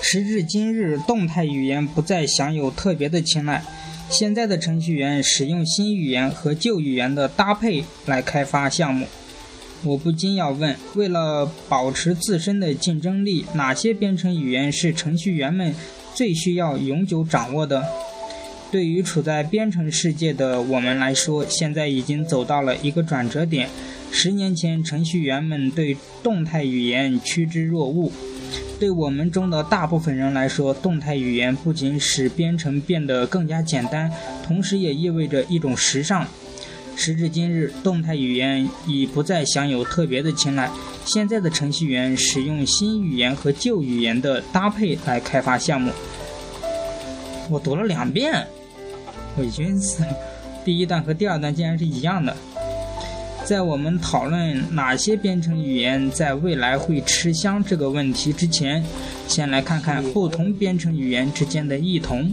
时至今日，动态语言不再享有特别的青睐。现在的程序员使用新语言和旧语言的搭配来开发项目。我不禁要问：为了保持自身的竞争力，哪些编程语言是程序员们最需要永久掌握的？对于处在编程世界的我们来说，现在已经走到了一个转折点。十年前，程序员们对动态语言趋之若鹜。对我们中的大部分人来说，动态语言不仅使编程变得更加简单，同时也意味着一种时尚。时至今日，动态语言已不再享有特别的青睐。现在的程序员使用新语言和旧语言的搭配来开发项目。我读了两遍，伪君子，第一段和第二段竟然是一样的。在我们讨论哪些编程语言在未来会吃香这个问题之前，先来看看不同编程语言之间的异同。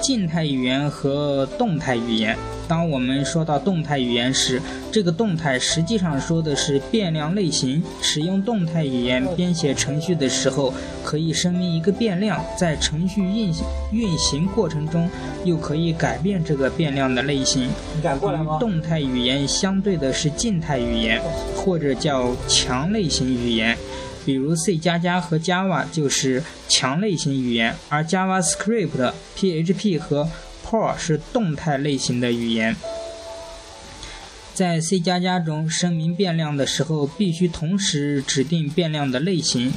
静态语言和动态语言。当我们说到动态语言时，这个动态实际上说的是变量类型。使用动态语言编写程序的时候，可以声明一个变量，在程序运运行过程中，又可以改变这个变量的类型。与动态语言相对的是静态语言，或者叫强类型语言。比如 C 加加和 Java 就是强类型语言，而 JavaScript、PHP 和 Perl 是动态类型的语言。在 C 加加中声明变量的时候，必须同时指定变量的类型。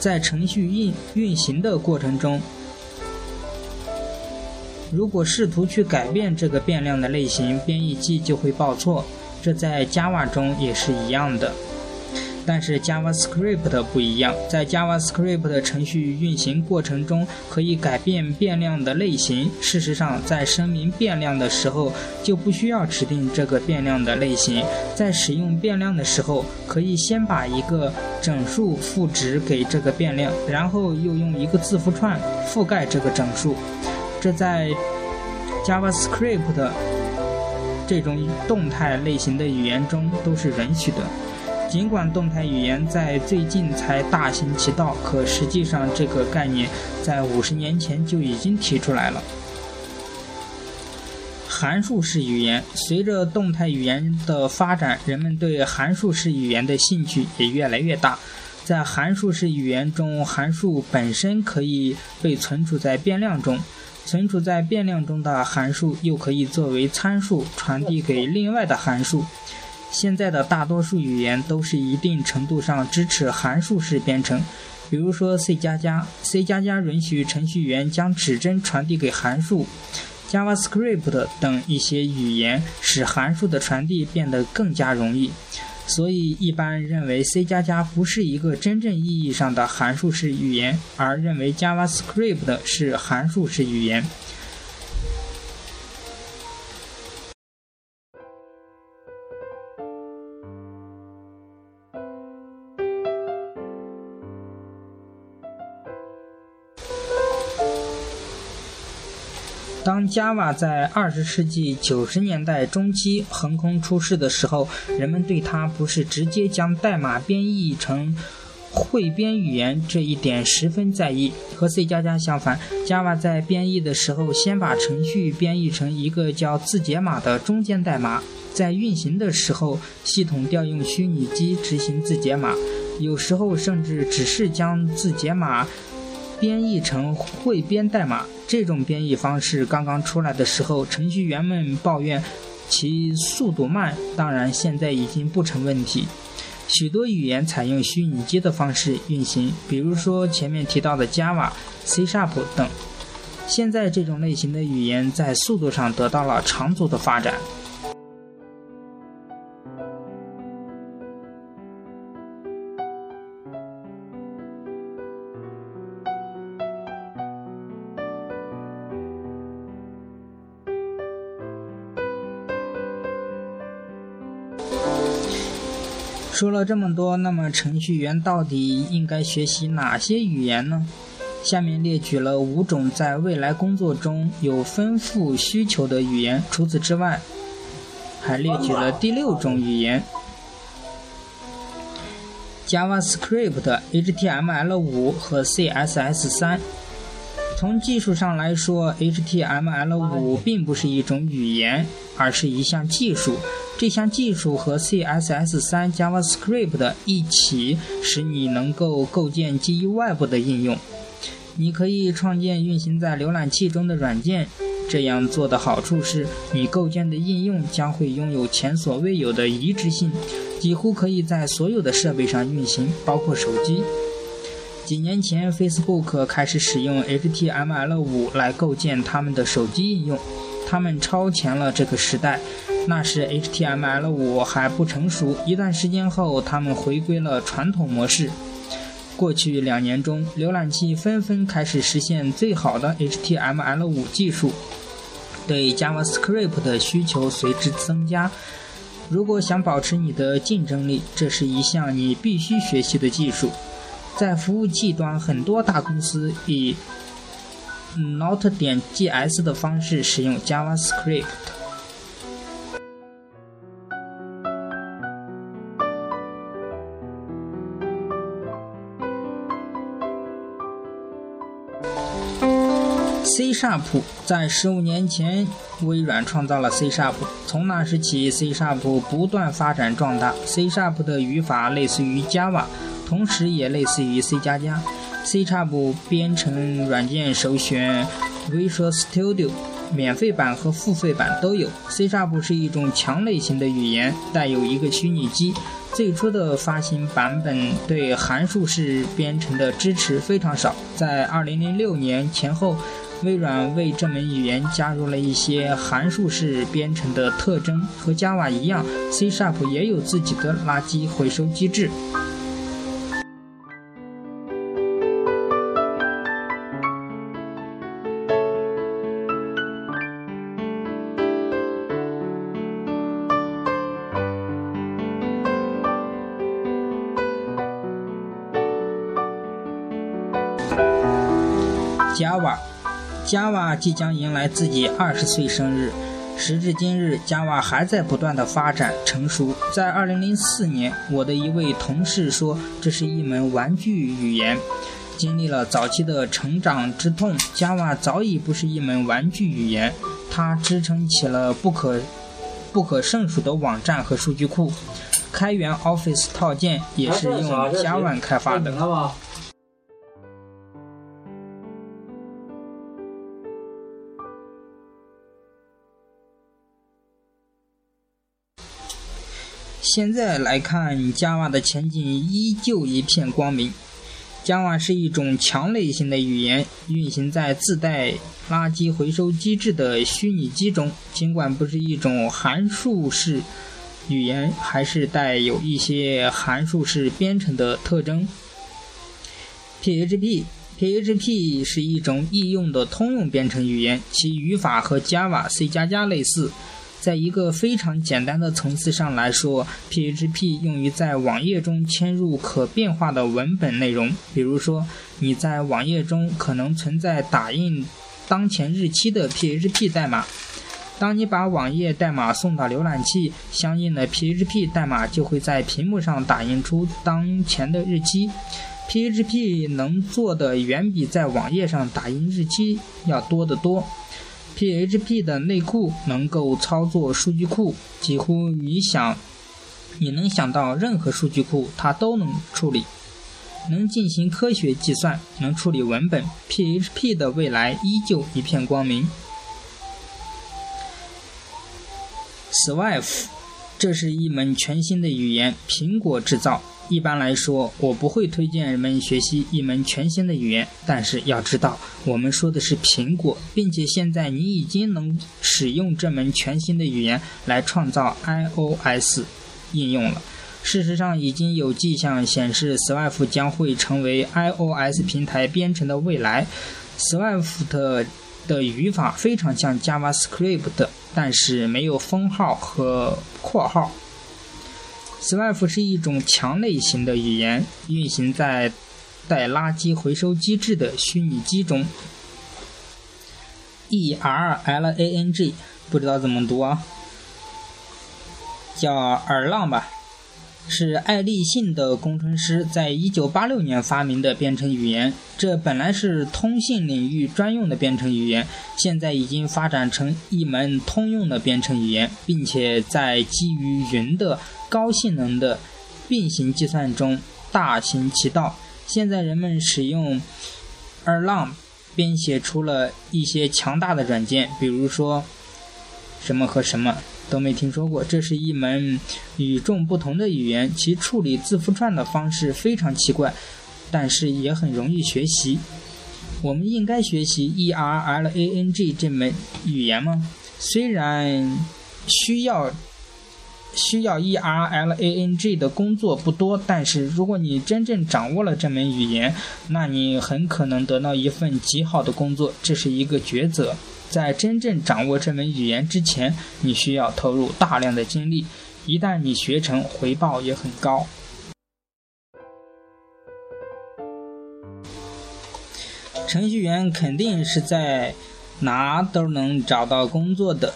在程序运运行的过程中，如果试图去改变这个变量的类型，编译器就会报错。这在 Java 中也是一样的。但是 JavaScript 不一样，在 JavaScript 程序运行过程中，可以改变变量的类型。事实上，在声明变量的时候，就不需要指定这个变量的类型。在使用变量的时候，可以先把一个整数赋值给这个变量，然后又用一个字符串覆盖这个整数。这在 JavaScript 这种动态类型的语言中都是允许的。尽管动态语言在最近才大行其道，可实际上这个概念在五十年前就已经提出来了。函数式语言随着动态语言的发展，人们对函数式语言的兴趣也越来越大。在函数式语言中，函数本身可以被存储在变量中，存储在变量中的函数又可以作为参数传递给另外的函数。现在的大多数语言都是一定程度上支持函数式编程，比如说 C 加加，C 加加允许程序员将指针传递给函数，JavaScript 等一些语言使函数的传递变得更加容易，所以一般认为 C 加加不是一个真正意义上的函数式语言，而认为 JavaScript 是函数式语言。Java 在二十世纪九十年代中期横空出世的时候，人们对它不是直接将代码编译成汇编语言这一点十分在意。和 C 加加相反，Java 在编译的时候先把程序编译成一个叫字节码的中间代码，在运行的时候，系统调用虚拟机执行字节码，有时候甚至只是将字节码。编译成汇编代码，这种编译方式刚刚出来的时候，程序员们抱怨其速度慢。当然，现在已经不成问题。许多语言采用虚拟机的方式运行，比如说前面提到的 Java、C# 等。现在这种类型的语言在速度上得到了长足的发展。说了这么多，那么程序员到底应该学习哪些语言呢？下面列举了五种在未来工作中有丰富需求的语言。除此之外，还列举了第六种语言 JavaScript、HTML5 和 CSS3。从技术上来说，HTML5 并不是一种语言，而是一项技术。这项技术和 CSS3、JavaScript 一起，使你能够构建基于 Web 的应用。你可以创建运行在浏览器中的软件。这样做的好处是，你构建的应用将会拥有前所未有的移植性。几乎可以在所有的设备上运行，包括手机。几年前，Facebook 开始使用 HTML5 来构建他们的手机应用，他们超前了这个时代。那时 HTML5 还不成熟，一段时间后，他们回归了传统模式。过去两年中，浏览器纷纷开始实现最好的 HTML5 技术，对 JavaScript 的需求随之增加。如果想保持你的竞争力，这是一项你必须学习的技术。在服务器端，很多大公司以 Not 点 JS 的方式使用 JavaScript。C Sharp 在十五年前，微软创造了 C Sharp。从那时起，C Sharp 不断发展壮大。C Sharp 的语法类似于 Java，同时也类似于 C 加加。C Sharp 编程软件首选 Visual Studio，免费版和付费版都有。C Sharp 是一种强类型的语言，带有一个虚拟机。最初的发行版本对函数式编程的支持非常少。在2006年前后。微软为这门语言加入了一些函数式编程的特征，和 Java 一样，C# 也有自己的垃圾回收机制。Java 即将迎来自己二十岁生日。时至今日，Java 还在不断的发展成熟。在二零零四年，我的一位同事说，这是一门玩具语言。经历了早期的成长之痛，Java 早已不是一门玩具语言，它支撑起了不可不可胜数的网站和数据库。开源 Office 套件也是用 Java 开发的。现在来看，Java 的前景依旧一片光明。Java 是一种强类型的语言，运行在自带垃圾回收机制的虚拟机中。尽管不是一种函数式语言，还是带有一些函数式编程的特征。PHP，PHP 是一种易用的通用编程语言，其语法和 Java、C 加加类似。在一个非常简单的层次上来说，PHP 用于在网页中嵌入可变化的文本内容。比如说，你在网页中可能存在打印当前日期的 PHP 代码。当你把网页代码送到浏览器，相应的 PHP 代码就会在屏幕上打印出当前的日期。PHP 能做的远比在网页上打印日期要多得多。PHP 的内库能够操作数据库，几乎你想你能想到任何数据库，它都能处理，能进行科学计算，能处理文本。PHP 的未来依旧一片光明。Swift，这是一门全新的语言，苹果制造。一般来说，我不会推荐人们学习一门全新的语言。但是要知道，我们说的是苹果，并且现在你已经能使用这门全新的语言来创造 iOS 应用了。事实上，已经有迹象显示，Swift 将会成为 iOS 平台编程的未来。Swift 的语法非常像 JavaScript，但是没有分号和括号。Swift 是一种强类型的语言，运行在带垃圾回收机制的虚拟机中。E-R-L-A-N-G，不知道怎么读啊，叫耳浪吧。是爱立信的工程师在1986年发明的编程语言。这本来是通信领域专用的编程语言，现在已经发展成一门通用的编程语言，并且在基于云的高性能的并行计算中大行其道。现在人们使用 Erlang 编写出了一些强大的软件，比如说什么和什么。都没听说过，这是一门与众不同的语言，其处理字符串的方式非常奇怪，但是也很容易学习。我们应该学习 ERLANG 这门语言吗？虽然需要需要 ERLANG 的工作不多，但是如果你真正掌握了这门语言，那你很可能得到一份极好的工作。这是一个抉择。在真正掌握这门语言之前，你需要投入大量的精力。一旦你学成，回报也很高。程序员肯定是在哪都能找到工作的，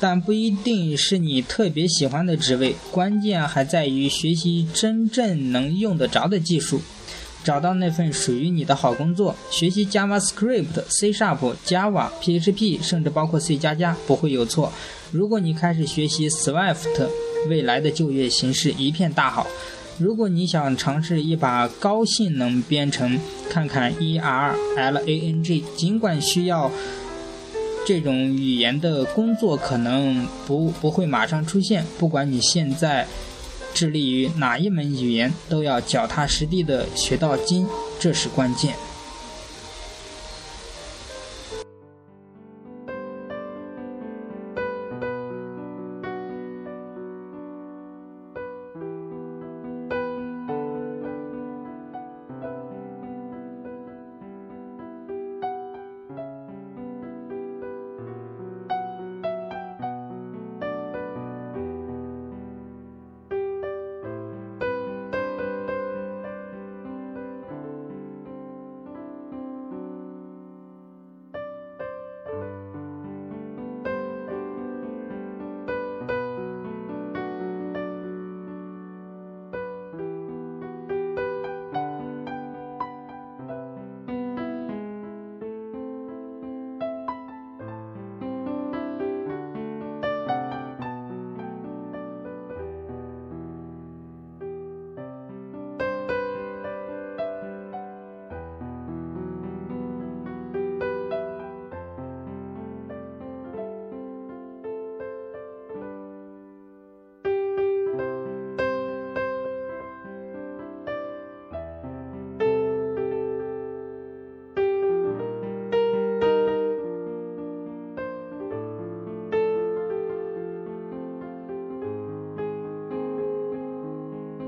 但不一定是你特别喜欢的职位。关键还在于学习真正能用得着的技术。找到那份属于你的好工作，学习 JavaScript、C Sharp、Java、PHP，甚至包括 C 加加，不会有错。如果你开始学习 Swift，未来的就业形势一片大好。如果你想尝试一把高性能编程，看看 ERLANG，尽管需要这种语言的工作可能不不会马上出现，不管你现在。致力于哪一门语言，都要脚踏实地的学到精，这是关键。